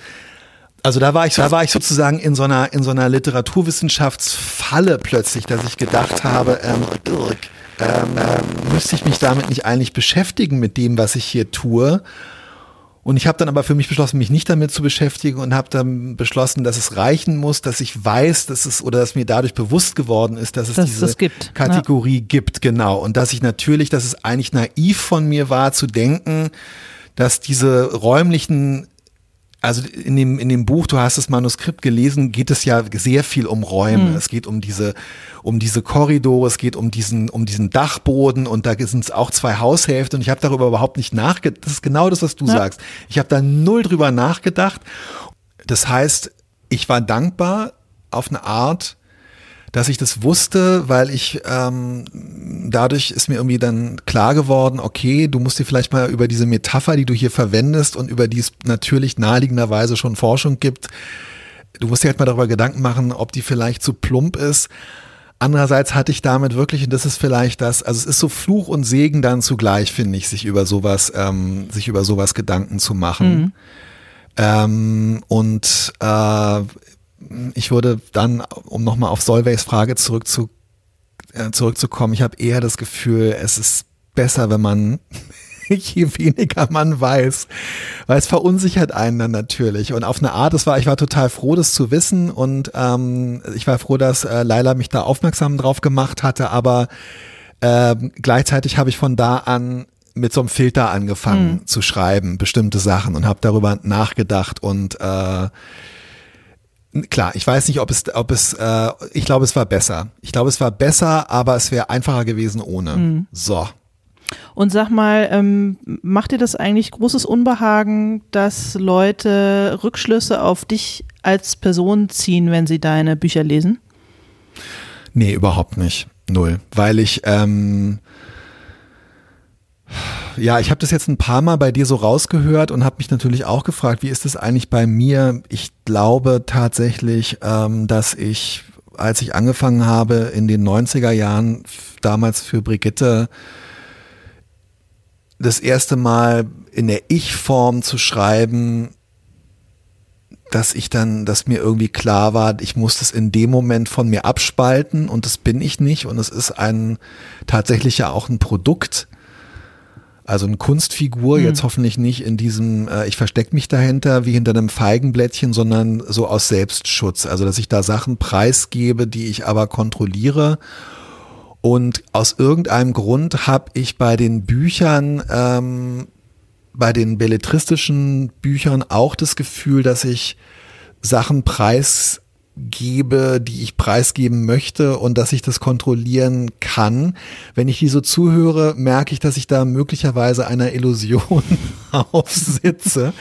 also da war ich, da war ich sozusagen in so einer, in so einer Literaturwissenschaftsfalle plötzlich, dass ich gedacht habe, ähm, ähm, müsste ich mich damit nicht eigentlich beschäftigen mit dem, was ich hier tue? Und ich habe dann aber für mich beschlossen, mich nicht damit zu beschäftigen und habe dann beschlossen, dass es reichen muss, dass ich weiß, dass es oder dass mir dadurch bewusst geworden ist, dass es dass diese gibt. Kategorie ja. gibt, genau. Und dass ich natürlich, dass es eigentlich naiv von mir war zu denken, dass diese räumlichen also in dem, in dem Buch, du hast das Manuskript gelesen, geht es ja sehr viel um Räume. Mhm. Es geht um diese, um diese Korridore, es geht um diesen, um diesen Dachboden und da sind es auch zwei Haushälften und ich habe darüber überhaupt nicht nachgedacht. Das ist genau das, was du ja. sagst. Ich habe da null drüber nachgedacht. Das heißt, ich war dankbar auf eine Art, dass ich das wusste, weil ich ähm, dadurch ist mir irgendwie dann klar geworden, okay, du musst dir vielleicht mal über diese Metapher, die du hier verwendest und über die es natürlich naheliegenderweise schon Forschung gibt, du musst dir halt mal darüber Gedanken machen, ob die vielleicht zu plump ist. Andererseits hatte ich damit wirklich, und das ist vielleicht das, also es ist so Fluch und Segen dann zugleich, finde ich, sich über sowas, ähm, sich über sowas Gedanken zu machen. Mhm. Ähm, und äh, ich würde dann, um nochmal auf Solveys Frage zurückzu, äh, zurückzukommen, ich habe eher das Gefühl, es ist besser, wenn man (laughs) je weniger man weiß, weil es verunsichert einen dann natürlich. Und auf eine Art, das war, ich war total froh, das zu wissen und ähm, ich war froh, dass äh, Laila mich da aufmerksam drauf gemacht hatte, aber äh, gleichzeitig habe ich von da an mit so einem Filter angefangen mhm. zu schreiben, bestimmte Sachen und habe darüber nachgedacht und äh, Klar, ich weiß nicht, ob es, ob es, äh, ich glaube, es war besser. Ich glaube, es war besser, aber es wäre einfacher gewesen ohne. Mhm. So. Und sag mal, ähm, macht dir das eigentlich großes Unbehagen, dass Leute Rückschlüsse auf dich als Person ziehen, wenn sie deine Bücher lesen? Nee, überhaupt nicht. Null. Weil ich, ähm, ja, ich habe das jetzt ein paar Mal bei dir so rausgehört und habe mich natürlich auch gefragt, wie ist das eigentlich bei mir? Ich glaube tatsächlich, ähm, dass ich, als ich angefangen habe in den 90er Jahren, damals für Brigitte, das erste Mal in der Ich-Form zu schreiben, dass ich dann, dass mir irgendwie klar war, ich muss das in dem Moment von mir abspalten und das bin ich nicht und es ist ein tatsächlich ja auch ein Produkt also eine Kunstfigur, mhm. jetzt hoffentlich nicht in diesem, äh, ich verstecke mich dahinter wie hinter einem Feigenblättchen, sondern so aus Selbstschutz. Also dass ich da Sachen preisgebe, die ich aber kontrolliere. Und aus irgendeinem Grund habe ich bei den Büchern, ähm, bei den belletristischen Büchern auch das Gefühl, dass ich Sachen preis gebe, die ich preisgeben möchte und dass ich das kontrollieren kann. Wenn ich die so zuhöre, merke ich, dass ich da möglicherweise einer Illusion (laughs) aufsitze.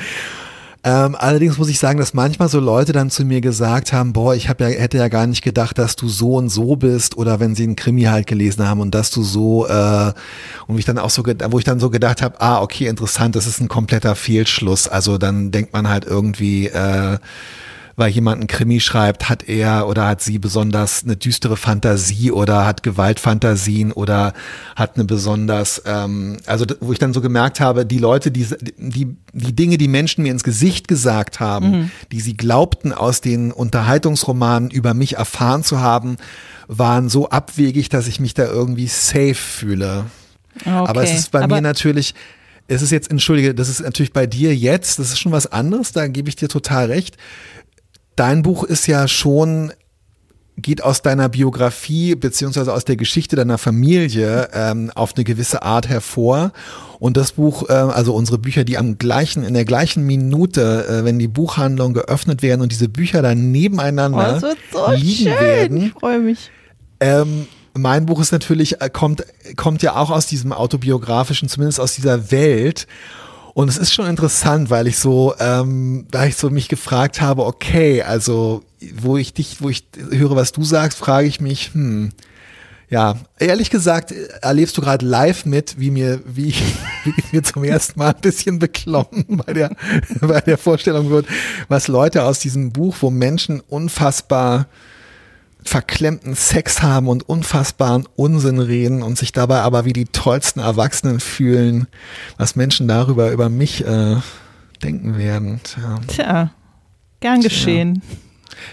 Ähm, allerdings muss ich sagen, dass manchmal so Leute dann zu mir gesagt haben, boah, ich hab ja, hätte ja gar nicht gedacht, dass du so und so bist oder wenn sie einen Krimi halt gelesen haben und dass du so äh, und ich dann auch so, wo ich dann so gedacht habe, ah, okay, interessant, das ist ein kompletter Fehlschluss. Also dann denkt man halt irgendwie, äh, weil jemand ein Krimi schreibt, hat er oder hat sie besonders eine düstere Fantasie oder hat Gewaltfantasien oder hat eine besonders, ähm, also wo ich dann so gemerkt habe, die Leute, die, die, die Dinge, die Menschen mir ins Gesicht gesagt haben, mhm. die sie glaubten aus den Unterhaltungsromanen über mich erfahren zu haben, waren so abwegig, dass ich mich da irgendwie safe fühle. Okay. Aber es ist bei Aber mir natürlich, es ist jetzt, entschuldige, das ist natürlich bei dir jetzt, das ist schon was anderes, da gebe ich dir total recht dein Buch ist ja schon geht aus deiner Biografie beziehungsweise aus der Geschichte deiner Familie ähm, auf eine gewisse Art hervor. Und das Buch, äh, also unsere Bücher, die am gleichen, in der gleichen Minute, äh, wenn die Buchhandlungen geöffnet werden und diese Bücher dann nebeneinander oh, so liegen schön. werden. Ich freue mich. Ähm, mein Buch ist natürlich, äh, kommt, kommt ja auch aus diesem autobiografischen, zumindest aus dieser Welt. Und es ist schon interessant, weil ich so, ähm, da ich so mich gefragt habe, okay, also wo ich dich, wo ich höre, was du sagst, frage ich mich, hm, ja, ehrlich gesagt, erlebst du gerade live mit, wie mir, wie, (laughs) wie mir zum ersten Mal ein bisschen beklommen (laughs) bei der, bei der Vorstellung wird, was Leute aus diesem Buch, wo Menschen unfassbar verklemmten Sex haben und unfassbaren Unsinn reden und sich dabei aber wie die tollsten Erwachsenen fühlen, was Menschen darüber über mich äh, denken werden. Tja, Tja gern Tja. geschehen.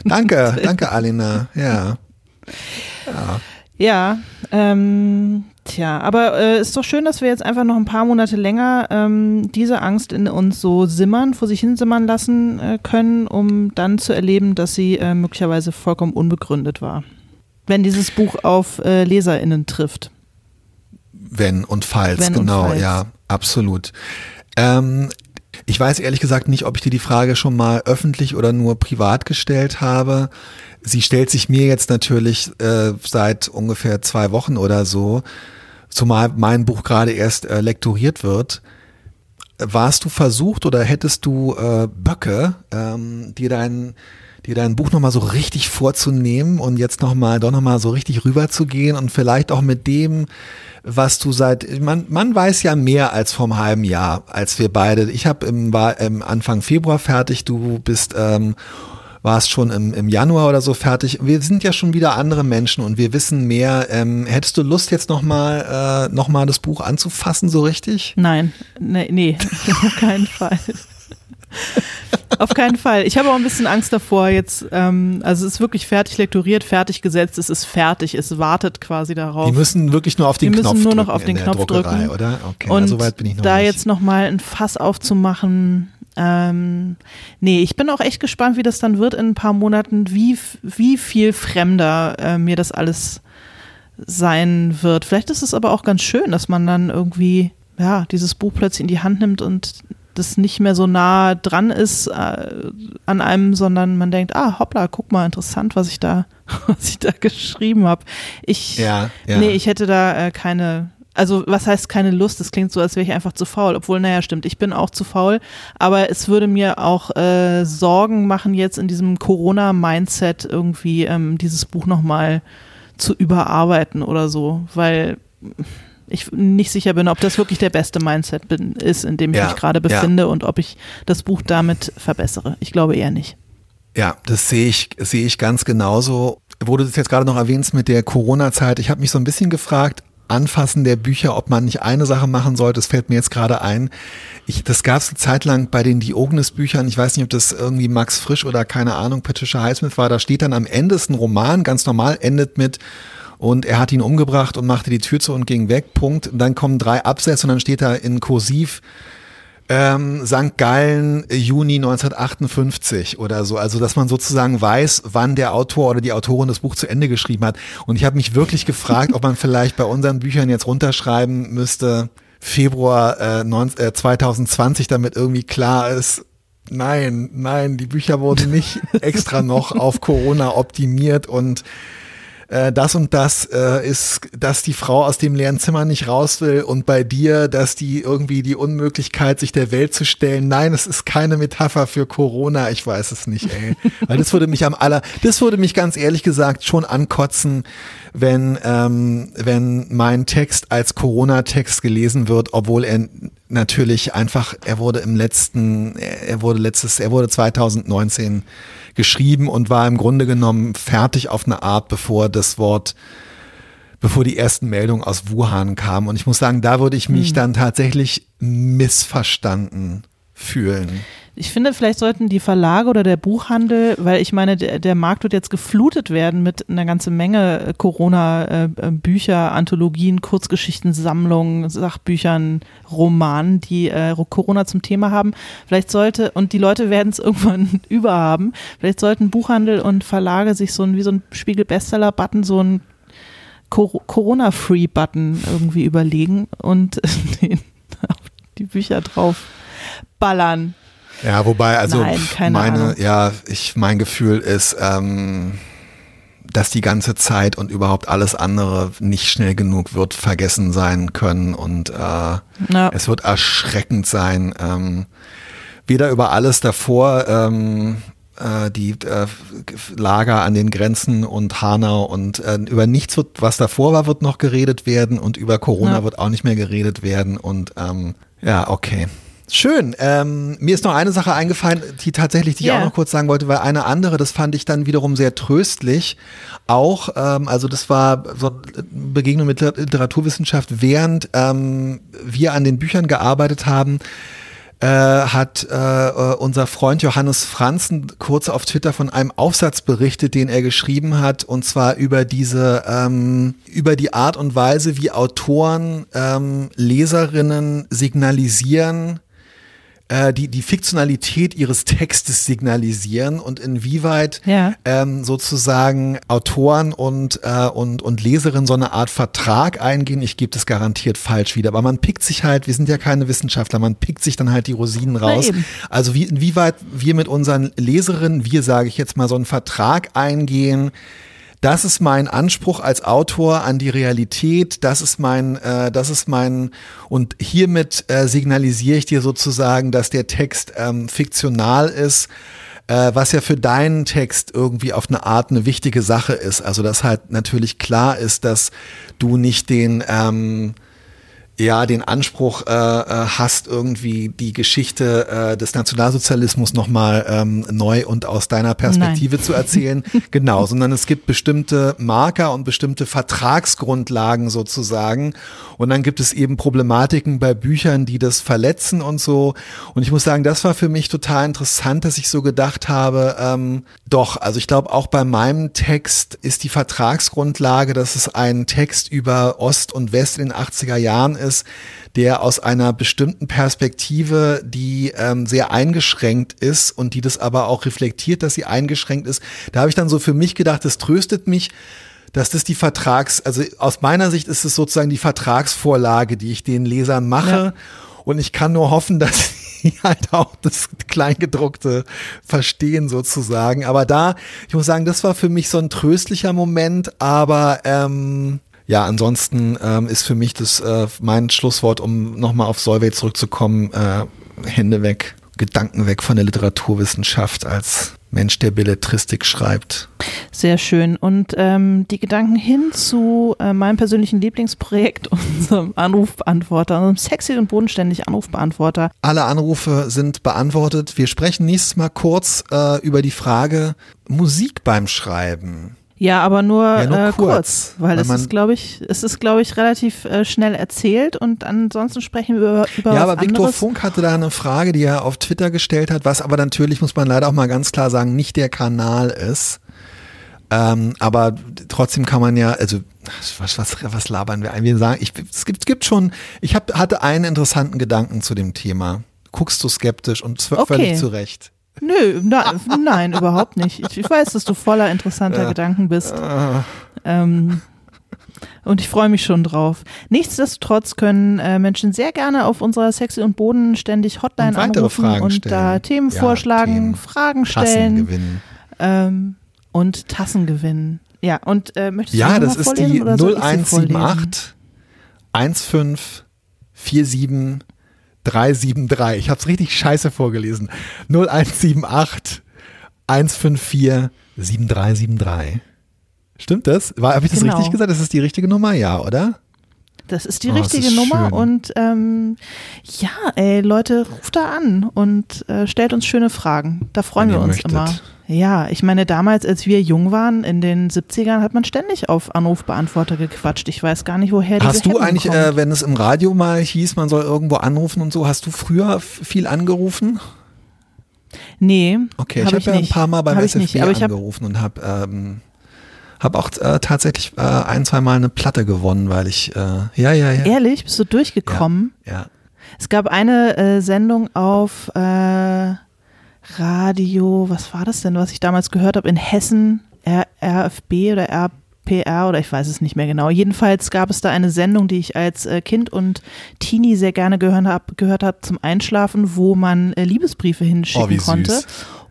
Danke, (laughs) danke Alina, ja. Ja, ja ähm, Tja, aber äh, ist doch schön, dass wir jetzt einfach noch ein paar Monate länger ähm, diese Angst in uns so simmern, vor sich hin simmern lassen äh, können, um dann zu erleben, dass sie äh, möglicherweise vollkommen unbegründet war. Wenn dieses Buch auf äh, LeserInnen trifft. Wenn und falls, Wenn genau, und falls. ja, absolut. Ähm, ich weiß ehrlich gesagt nicht, ob ich dir die Frage schon mal öffentlich oder nur privat gestellt habe. Sie stellt sich mir jetzt natürlich äh, seit ungefähr zwei Wochen oder so zumal mein Buch gerade erst äh, lektoriert wird. Warst du versucht oder hättest du äh, Böcke, ähm, dir dein dir dein Buch nochmal so richtig vorzunehmen und jetzt nochmal, doch nochmal so richtig rüberzugehen und vielleicht auch mit dem, was du seit, man, man weiß ja mehr als vom halben Jahr, als wir beide. Ich habe im, im Anfang Februar fertig, du bist ähm, war es schon im, im Januar oder so fertig. Wir sind ja schon wieder andere Menschen und wir wissen mehr. Ähm, hättest du Lust jetzt nochmal äh, noch das Buch anzufassen, so richtig? Nein, nee, nee (laughs) auf keinen Fall. Auf keinen Fall. Ich habe auch ein bisschen Angst davor jetzt. Ähm, also es ist wirklich fertig lektoriert, fertig gesetzt, es ist fertig, es wartet quasi darauf. Die müssen wirklich nur auf den Die Knopf drücken. Die müssen nur noch auf den Knopf drücken. Oder? Okay, und so weit bin ich noch da nicht. jetzt nochmal ein Fass aufzumachen, ähm, nee, ich bin auch echt gespannt, wie das dann wird in ein paar Monaten, wie, wie viel fremder äh, mir das alles sein wird. Vielleicht ist es aber auch ganz schön, dass man dann irgendwie, ja, dieses Buch plötzlich in die Hand nimmt und das nicht mehr so nah dran ist äh, an einem, sondern man denkt, ah, hoppla, guck mal, interessant, was ich da, (laughs) was ich da geschrieben habe. Ich, ja, ja. nee, ich hätte da äh, keine, also was heißt keine Lust? Das klingt so, als wäre ich einfach zu faul. Obwohl, naja, stimmt, ich bin auch zu faul. Aber es würde mir auch äh, Sorgen machen, jetzt in diesem Corona-Mindset irgendwie ähm, dieses Buch nochmal zu überarbeiten oder so, weil ich nicht sicher bin, ob das wirklich der beste Mindset bin, ist, in dem ich ja, mich gerade befinde ja. und ob ich das Buch damit verbessere. Ich glaube eher nicht. Ja, das sehe ich, sehe ich ganz genauso. Wo du das jetzt gerade noch erwähnst mit der Corona-Zeit, ich habe mich so ein bisschen gefragt, Anfassen der Bücher, ob man nicht eine Sache machen sollte. Das fällt mir jetzt gerade ein. Ich, das gab es eine Zeit lang bei den Diogenes-Büchern. Ich weiß nicht, ob das irgendwie Max Frisch oder keine Ahnung, Patricia Highsmith war. Da steht dann am Ende ist ein Roman, ganz normal, endet mit und er hat ihn umgebracht und machte die Tür zu und ging weg. Punkt. Und dann kommen drei Absätze und dann steht da in Kursiv ähm, St. Gallen, Juni 1958 oder so. Also, dass man sozusagen weiß, wann der Autor oder die Autorin das Buch zu Ende geschrieben hat. Und ich habe mich wirklich gefragt, ob man vielleicht bei unseren Büchern jetzt runterschreiben müsste, Februar äh, 19, äh, 2020, damit irgendwie klar ist, nein, nein, die Bücher wurden nicht (laughs) extra noch auf Corona optimiert und äh, das und das äh, ist, dass die Frau aus dem leeren Zimmer nicht raus will und bei dir, dass die irgendwie die Unmöglichkeit, sich der Welt zu stellen. Nein, es ist keine Metapher für Corona. Ich weiß es nicht, ey. Weil das würde mich am aller, das würde mich ganz ehrlich gesagt schon ankotzen, wenn, ähm, wenn mein Text als Corona-Text gelesen wird, obwohl er natürlich einfach, er wurde im letzten, er wurde letztes, er wurde 2019 geschrieben und war im Grunde genommen fertig auf eine Art, bevor das Wort, bevor die ersten Meldungen aus Wuhan kamen. Und ich muss sagen, da würde ich mich mhm. dann tatsächlich missverstanden fühlen. Ich finde, vielleicht sollten die Verlage oder der Buchhandel, weil ich meine, der, der Markt wird jetzt geflutet werden mit einer ganzen Menge äh, Corona-Bücher, Anthologien, Kurzgeschichten, Sammlungen, Sachbüchern, Romanen, die äh, Corona zum Thema haben. Vielleicht sollte, und die Leute werden es (laughs) irgendwann überhaben, vielleicht sollten Buchhandel und Verlage sich so ein, wie so ein Spiegel-Bestseller-Button, so ein Corona-Free-Button irgendwie überlegen und (laughs) den die Bücher drauf ballern. Ja, wobei, also Nein, meine, Ahnung. ja, ich, mein Gefühl ist, ähm, dass die ganze Zeit und überhaupt alles andere nicht schnell genug wird vergessen sein können und äh, ja. es wird erschreckend sein. Ähm, weder über alles davor, ähm, äh, die äh, Lager an den Grenzen und Hanau und äh, über nichts wird, was davor war, wird noch geredet werden und über Corona ja. wird auch nicht mehr geredet werden und ähm, ja, okay. Schön. Ähm, mir ist noch eine Sache eingefallen, die tatsächlich, die yeah. ich auch noch kurz sagen wollte, weil eine andere, das fand ich dann wiederum sehr tröstlich. Auch, ähm, also das war so Begegnung mit Literaturwissenschaft, während ähm, wir an den Büchern gearbeitet haben, äh, hat äh, unser Freund Johannes Franzen kurz auf Twitter von einem Aufsatz berichtet, den er geschrieben hat, und zwar über diese, ähm, über die Art und Weise, wie Autoren ähm, Leserinnen signalisieren, äh, die, die Fiktionalität ihres Textes signalisieren und inwieweit ja. ähm, sozusagen Autoren und, äh, und, und Leserinnen so eine Art Vertrag eingehen. Ich gebe das garantiert falsch wieder, aber man pickt sich halt, wir sind ja keine Wissenschaftler, man pickt sich dann halt die Rosinen raus. Also wie, inwieweit wir mit unseren Leserinnen, wir sage ich jetzt mal, so einen Vertrag eingehen, das ist mein Anspruch als Autor an die Realität, das ist mein, äh, das ist mein, und hiermit äh, signalisiere ich dir sozusagen, dass der Text ähm, fiktional ist, äh, was ja für deinen Text irgendwie auf eine Art eine wichtige Sache ist. Also dass halt natürlich klar ist, dass du nicht den, ähm, ja den Anspruch äh, äh, hast, irgendwie die Geschichte äh, des Nationalsozialismus nochmal ähm, neu und aus deiner Perspektive Nein. zu erzählen. (laughs) genau, sondern es gibt bestimmte Marker und bestimmte Vertragsgrundlagen sozusagen. Und dann gibt es eben Problematiken bei Büchern, die das verletzen und so. Und ich muss sagen, das war für mich total interessant, dass ich so gedacht habe, ähm, doch, also ich glaube auch bei meinem Text ist die Vertragsgrundlage, dass es ein Text über Ost und West in den 80er Jahren ist ist, der aus einer bestimmten Perspektive, die ähm, sehr eingeschränkt ist und die das aber auch reflektiert, dass sie eingeschränkt ist. Da habe ich dann so für mich gedacht, das tröstet mich, dass das die Vertrags, also aus meiner Sicht ist es sozusagen die Vertragsvorlage, die ich den Lesern mache. Ja. Und ich kann nur hoffen, (laughs) dass sie halt auch das Kleingedruckte verstehen sozusagen. Aber da, ich muss sagen, das war für mich so ein tröstlicher Moment, aber ähm, ja, ansonsten ähm, ist für mich das äh, mein Schlusswort, um nochmal auf Solveig zurückzukommen, äh, Hände weg, Gedanken weg von der Literaturwissenschaft als Mensch, der Belletristik schreibt. Sehr schön. Und ähm, die Gedanken hin zu äh, meinem persönlichen Lieblingsprojekt, (laughs) unserem Anrufbeantworter, unserem sexy und bodenständig Anrufbeantworter. Alle Anrufe sind beantwortet. Wir sprechen nächstes Mal kurz äh, über die Frage Musik beim Schreiben. Ja, aber nur, ja, nur äh, kurz, weil, weil es ist, glaube ich, es ist, glaube ich, relativ äh, schnell erzählt und ansonsten sprechen wir über, über Ja, aber Viktor Funk hatte da eine Frage, die er auf Twitter gestellt hat, was aber natürlich, muss man leider auch mal ganz klar sagen, nicht der Kanal ist. Ähm, aber trotzdem kann man ja, also was, was, was labern wir ein? Wir sagen, ich, es, gibt, es gibt schon, ich hab, hatte einen interessanten Gedanken zu dem Thema. Guckst du skeptisch und okay. völlig zu Recht. Nö, na, nein, überhaupt nicht. Ich, ich, weiß, dass du voller interessanter ja. Gedanken bist. Ähm, und ich freue mich schon drauf. Nichtsdestotrotz können äh, Menschen sehr gerne auf unserer Sexy und Bodenständig Hotline und anrufen Fragen und stellen. da Themen ja, vorschlagen, Themen. Fragen stellen. Tassen gewinnen. Ähm, und Tassen gewinnen. Ja, und äh, möchtest du Ja, das ist die 0178 1547 373. Ich habe es richtig scheiße vorgelesen. 0178 154 7373. Stimmt das? Habe ich das genau. richtig gesagt? Das ist die richtige Nummer, ja, oder? Das ist die oh, richtige ist Nummer schön. und ähm, ja, ey, Leute, ruft da an und äh, stellt uns schöne Fragen. Da freuen Wenn wir uns möchtet. immer. Ja, ich meine, damals, als wir jung waren, in den 70ern, hat man ständig auf Anrufbeantworter gequatscht. Ich weiß gar nicht, woher die Hast du eigentlich, äh, wenn es im Radio mal hieß, man soll irgendwo anrufen und so, hast du früher viel angerufen? Nee. Okay, ich habe ja ein paar Mal beim hab SFB angerufen und habe ähm, hab auch äh, tatsächlich äh, ein, zwei Mal eine Platte gewonnen, weil ich, äh, ja, ja, ja. Ehrlich? Bist du durchgekommen? Ja. ja. Es gab eine äh, Sendung auf äh, Radio, was war das denn, was ich damals gehört habe, in Hessen, R RFB oder RPR oder ich weiß es nicht mehr genau. Jedenfalls gab es da eine Sendung, die ich als äh, Kind und Teenie sehr gerne gehört habe gehört hab zum Einschlafen, wo man äh, Liebesbriefe hinschicken oh, konnte.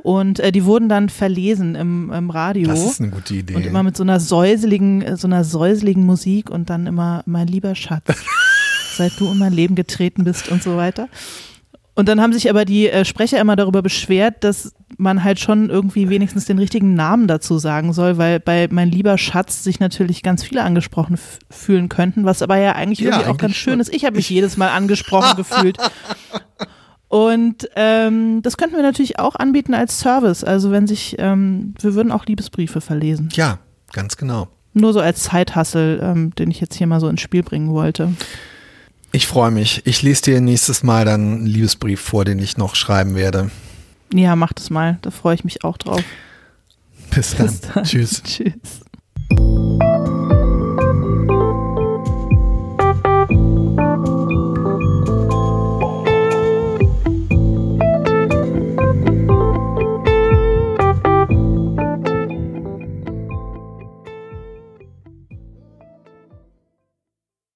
Und äh, die wurden dann verlesen im, im Radio. Das ist eine gute Idee. Und immer mit so einer säuseligen, äh, so einer säuseligen Musik und dann immer, mein lieber Schatz, (laughs) seit du in mein Leben getreten bist und so weiter. Und dann haben sich aber die äh, Sprecher immer darüber beschwert, dass man halt schon irgendwie wenigstens den richtigen Namen dazu sagen soll, weil bei mein lieber Schatz sich natürlich ganz viele angesprochen fühlen könnten, was aber ja eigentlich ja, irgendwie eigentlich auch ganz schön ist. Ich habe mich jedes Mal angesprochen (laughs) gefühlt. Und ähm, das könnten wir natürlich auch anbieten als Service. Also wenn sich, ähm, wir würden auch Liebesbriefe verlesen. Ja, ganz genau. Nur so als Zeithassel, ähm, den ich jetzt hier mal so ins Spiel bringen wollte. Ich freue mich. Ich lese dir nächstes Mal dann einen Liebesbrief vor, den ich noch schreiben werde. Ja, mach das mal. Da freue ich mich auch drauf. Bis dann. Bis dann. Tschüss. (laughs) Tschüss.